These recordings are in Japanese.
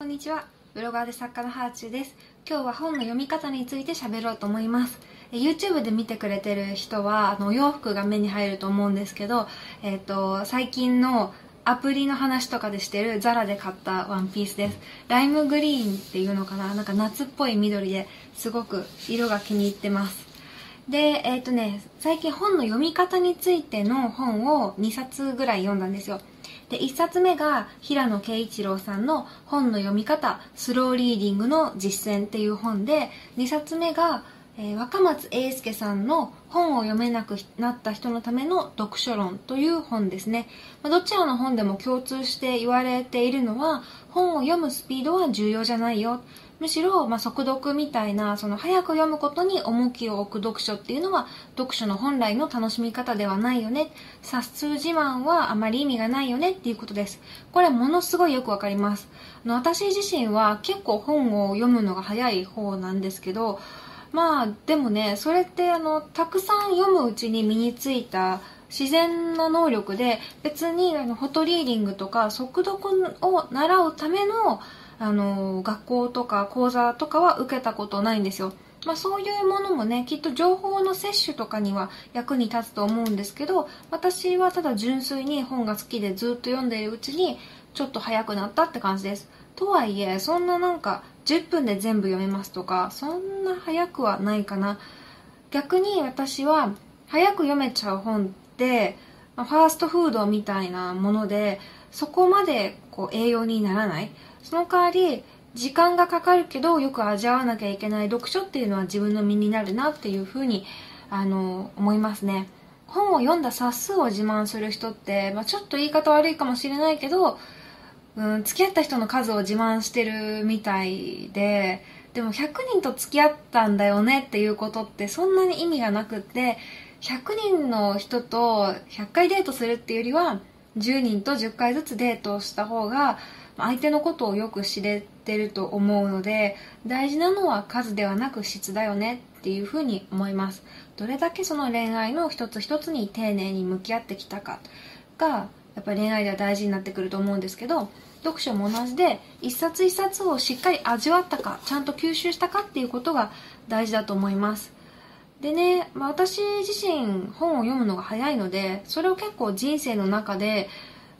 こんにちは。ブロガーで作家のハーチューです。今日は本の読み方について喋ろうと思います。YouTube で見てくれてる人は、あの、お洋服が目に入ると思うんですけど、えっ、と、最近のアプリの話とかでしてるザラで買ったワンピースです。ライムグリーンっていうのかな？なんか夏っぽい緑ですごく色が気に入ってます。で、えっ、とね、最近本の読み方についての本を2冊ぐらい読んだんですよ。で、1冊目が平野啓一郎さんの本の読み方、スローリーディングの実践っていう本で、2冊目が、えー若松英介さんの本を読めなくなった人のための読書論という本ですね。まあどちらの本でも共通して言われているのは、本を読むスピードは重要じゃないよ。むしろ、まあ、速読みたいな、その早く読むことに重きを置く読書っていうのは、読書の本来の楽しみ方ではないよね。冊数自慢はあまり意味がないよねっていうことです。これものすごいよくわかります。あの私自身は結構本を読むのが早い方なんですけど、まあでもね、それってあの、たくさん読むうちに身についた自然な能力で、別にあの、フォトリーディングとか速読を習うためのあの、学校とか講座とかは受けたことないんですよ。まあそういうものもね、きっと情報の摂取とかには役に立つと思うんですけど、私はただ純粋に本が好きでずっと読んでいるうちに、ちょっと早くなったって感じです。とはいえ、そんななんか10分で全部読めますとか、そんな早くはないかな。逆に私は早く読めちゃう本って、ファーストフードみたいなもので、そこまでこう栄養にならない。その代わり、時間がかかるけどよく味わわなきゃいけない読書っていうのは自分の身になるなっていうふうにあの思いますね。本を読んだ冊数を自慢する人って、まあ、ちょっと言い方悪いかもしれないけど、うん、付き合った人の数を自慢してるみたいででも100人と付き合ったんだよねっていうことってそんなに意味がなくって100人の人と100回デートするっていうよりは10人と10回ずつデートをした方が相手のことをよく知れてると思うので大事なのは数ではなく質だよねっていうふうに思います。どれだけその恋愛の一つ一つに丁寧に向き合ってきたかがやっぱり恋愛では大事になってくると思うんですけど読書も同じで一冊一冊をしっかり味わったかちゃんと吸収したかっていうことが大事だと思います。でね、まあ、私自身本を読むのが早いのでそれを結構人生の中で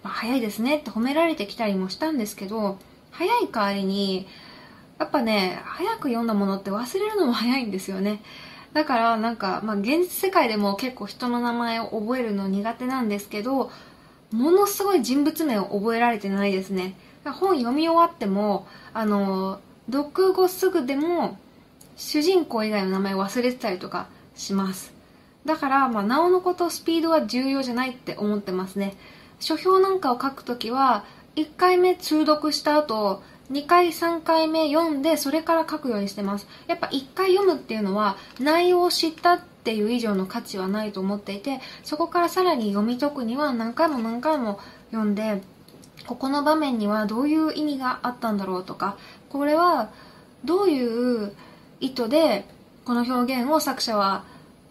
まあ、早いですねって褒められてきたりもしたんですけど早い代わりにやっぱね早く読んだものって忘れるのも早いんですよね。だからなんか、まあ、現実世界でも結構人の名前を覚えるの苦手なんですけどものすごい人物名を覚えられてないですね。本読み終わってもあの読後すぐでも主人公以外の名前忘れてたりとかします。だから、まあ、なおのことスピードは重要じゃないって思ってますね。書評なんかを書くときは1回目通読した後2回3回目読んでそれから書くようにしてます。やっぱ1回読むっていうのは内容を知ったっていう以上の価値はないと思っていてそこからさらに読み解くには何回も何回も読んでここの場面にはどういう意味があったんだろうとかこれはどういう意図でこの表現を作者は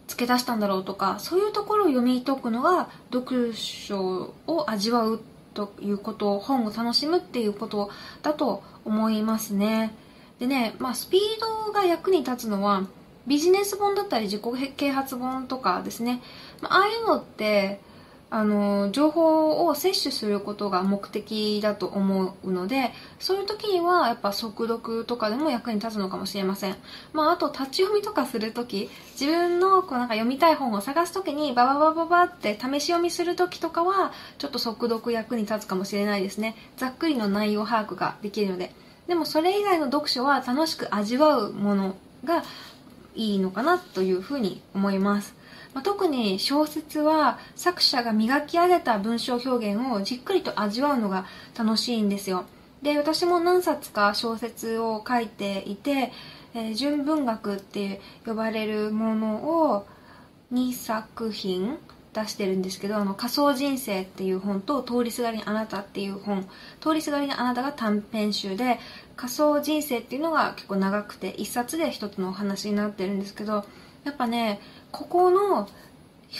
付け出したんだろうとかそういうところを読み解くのが読書を味わうということ本を楽しむっていうことだと思いますね。でね、まあ、スピードが役に立つのはビジネス本だったり自己啓発本とかですね、まああいうのってあの情報を摂取することが目的だと思うのでそういう時にはやっぱ速読とかでも役に立つのかもしれません、まあ、あと立ち読みとかする時自分のこうなんか読みたい本を探す時にバババババって試し読みする時とかはちょっと速読役に立つかもしれないですね。ざっくりの内容把握ができるので。でもそれ以外の読書は楽しく味わうものがいいのかなというふうに思います。まあ、特に小説は作者が磨き上げた文章表現をじっくりと味わうのが楽しいんですよ。で私も何冊か小説を書いていて、えー純文学って呼ばれるものを2作品出してるんですけど「あの仮想人生」っていう本と「通りすがりにあなた」っていう本。通りすがりにあなたが短編集で仮想人生っていうのが結構長くて1冊で1つのお話になってるんですけどやっぱねここの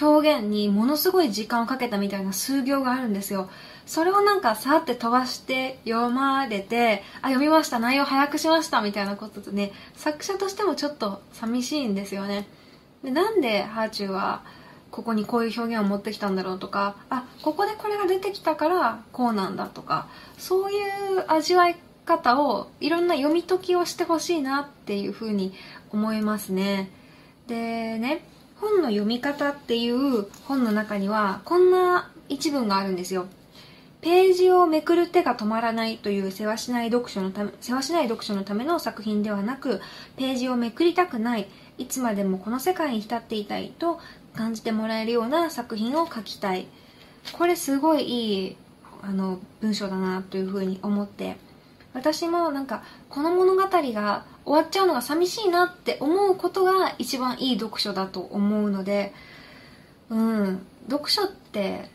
表現にものすごい時間をかけたみたいな数行があるんですよ。それをなんかさーって飛ばして読まれてあ読みました内容早くしましたみたいなこととね作者としてもちょっと寂しいんですよね。でなんでハーチューはここにこういう表現を持ってきたんだろうとかあここでこれが出てきたからこうなんだとかそういう味わい方をいろんな読み解きをしてほしいなっていうふうに思いますね。でね本の読み方っていう本の中にはこんな一文があるんですよページをめくる手が止まらないという世話しない読書のため、世話しない読書のための作品ではなく、ページをめくりたくない、いつまでもこの世界に浸っていたいと感じてもらえるような作品を書きたい。これすごいいい、あの、文章だなというふうに思って、私もなんか、この物語が終わっちゃうのが寂しいなって思うことが一番いい読書だと思うので、うん、読書って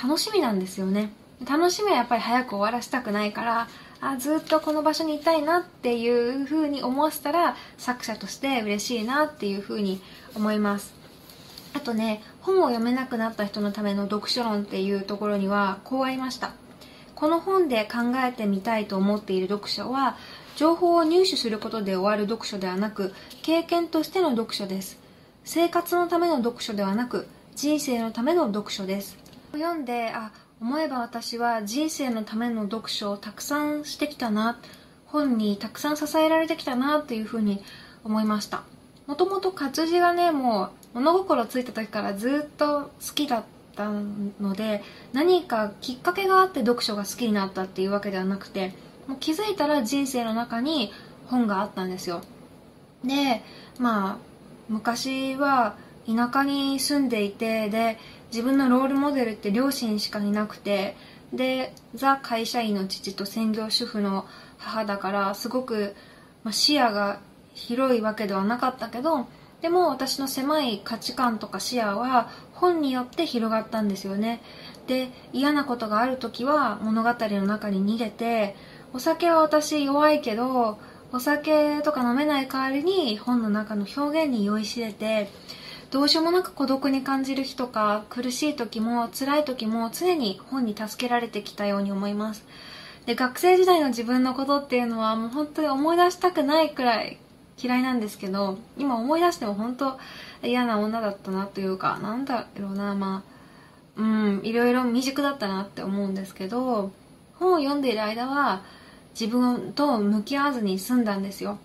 楽しみなんですよね。楽しみはやっぱり早く終わらせたくないから、あずっとこの場所にいたいなっていう風に思わせたら作者として嬉しいなっていう風に思います。あとね、本を読めなくなった人のための読書論っていうところにはこうありました。この本で考えてみたいと思っている読書は、情報を入手することで終わる読書ではなく、経験としての読書です。生活のための読書ではなく、人生のための読書です。読んで、あ、思えば私は人生のための読書をたくさんしてきたな、本にたくさん支えられてきたなというふうに思いました。もともと活字がね、もう物心ついた時からずっと好きだったので、何かきっかけがあって読書が好きになったっていうわけではなくて、もう気づいたら人生の中に本があったんですよ。で、まあ、昔は田舎に住んでいて、で、自分のロールモデルって両親しかいなくて、で、ザ会社員の父と専業主婦の母だから、すごく、まあ、視野が広いわけではなかったけど、でも私の狭い価値観とか視野は本によって広がったんですよね。で、嫌なことがある時は物語の中に逃げて、お酒は私弱いけど、お酒とか飲めない代わりに本の中の表現に酔いしれて、どうしようもなく孤独に感じる日とか苦しい時も辛い時も常に本に助けられてきたように思います。で学生時代の自分のことっていうのはもう本当に思い出したくないくらい嫌いなんですけど今思い出しても本当嫌な女だったなというかなんだろうなまあうんいろいろ未熟だったなって思うんですけど本を読んでいる間は自分と向き合わずに済んだんですよ。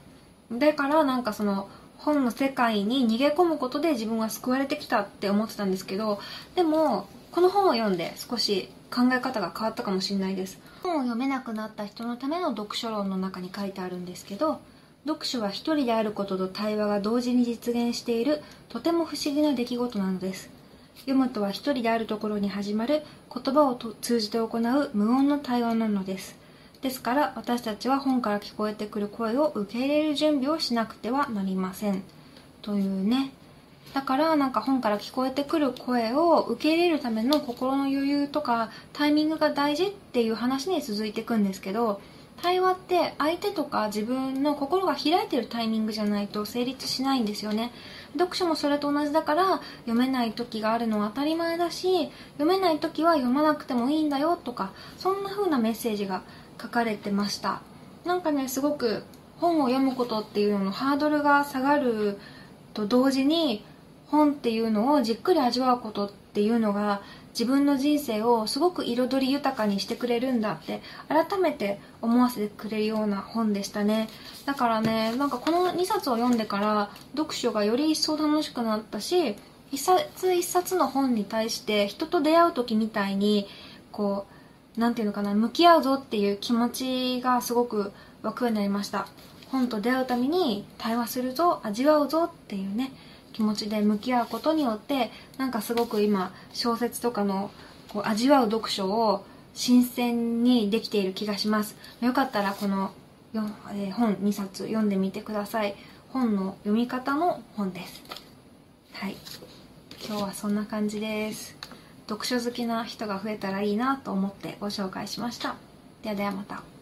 だからなんかその本の世界に逃げ込むことで自分は救われてきたって思ってたんですけどでもこの本を読んで少し考え方が変わったかもしれないです。本を読めなくなった人のための読書論の中に書いてあるんですけど読書は一人であることと対話が同時に実現しているとても不思議な出来事なのです。読むとは一人であるところに始まる言葉を通じて行う無音の対話なのです。ですから私たちは本から聞こえてくる声を受け入れる準備をしなくてはなりません。というね。だからなんか本から聞こえてくる声を受け入れるための心の余裕とかタイミングが大事っていう話に続いていくんですけど対話って相手とか自分の心が開いてるタイミングじゃないと成立しないんですよね。読書もそれと同じだから読めない時があるのは当たり前だし読めない時は読まなくてもいいんだよとかそんな風なメッセージが書かれてました。なんかねすごく本を読むことっていうののハードルが下がると同時に本っていうのをじっくり味わうことっていうのが自分の人生をすごく彩り豊かにしてくれるんだって改めて思わせてくれるような本でしたね。だからねなんかこの2冊を読んでから読書がより一層楽しくなったし一冊一冊の本に対して人と出会う時みたいにこう何て言うのかな向き合うぞっていう気持ちがすごく湧くようになりました。本と出会うために対話するぞ味わうぞっていうね気持ちで向き合うことによってなんかすごく今小説とかのこう味わう読書を新鮮にできている気がします。よかったらこの、えー、本2冊読んでみてください。本の読み方の本です。はい。今日はそんな感じです。読書好きな人が増えたらいいなと思ってご紹介しました。ではではまた。